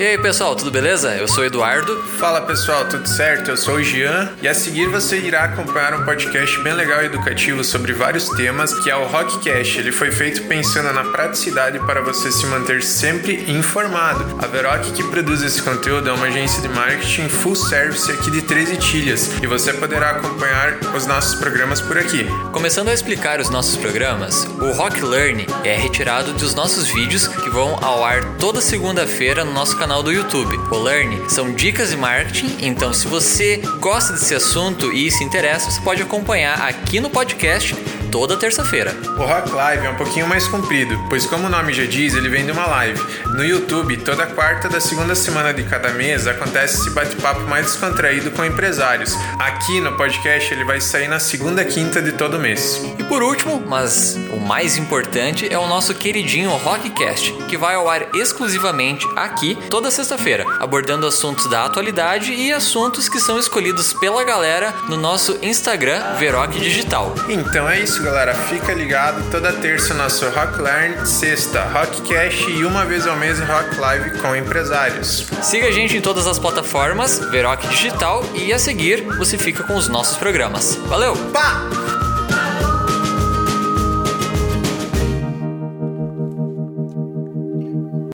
E aí pessoal, tudo beleza? Eu sou o Eduardo. Fala pessoal, tudo certo? Eu sou o Jean e a seguir você irá acompanhar um podcast bem legal e educativo sobre vários temas que é o Rockcast. Ele foi feito pensando na praticidade para você se manter sempre informado. A Veroc que produz esse conteúdo é uma agência de marketing full service aqui de Três Itilhas e você poderá acompanhar os nossos programas por aqui. Começando a explicar os nossos programas, o Rock Learn é retirado dos nossos vídeos que vão ao ar toda segunda-feira no nosso canal do YouTube. O Learn são dicas de marketing, então se você gosta desse assunto e se interessa, você pode acompanhar aqui no podcast toda terça-feira. O Rock Live é um pouquinho mais comprido, pois como o nome já diz, ele vem de uma live. No YouTube, toda quarta da segunda semana de cada mês acontece esse bate-papo mais descontraído com empresários. Aqui no podcast ele vai sair na segunda quinta de todo mês. E por último, mas o mais importante, é o nosso queridinho Rockcast, que vai ao ar exclusivamente aqui toda sexta-feira, abordando assuntos da atualidade e assuntos que são escolhidos pela galera no nosso Instagram Veroc Digital. Então é isso, galera. Fica ligado toda terça nosso Rock Learn, sexta Rockcast e uma vez ao mês Rock Live com empresários. Siga a gente em todas as plataformas Veroc Digital e a seguir você fica com os nossos programas. Valeu! Pá!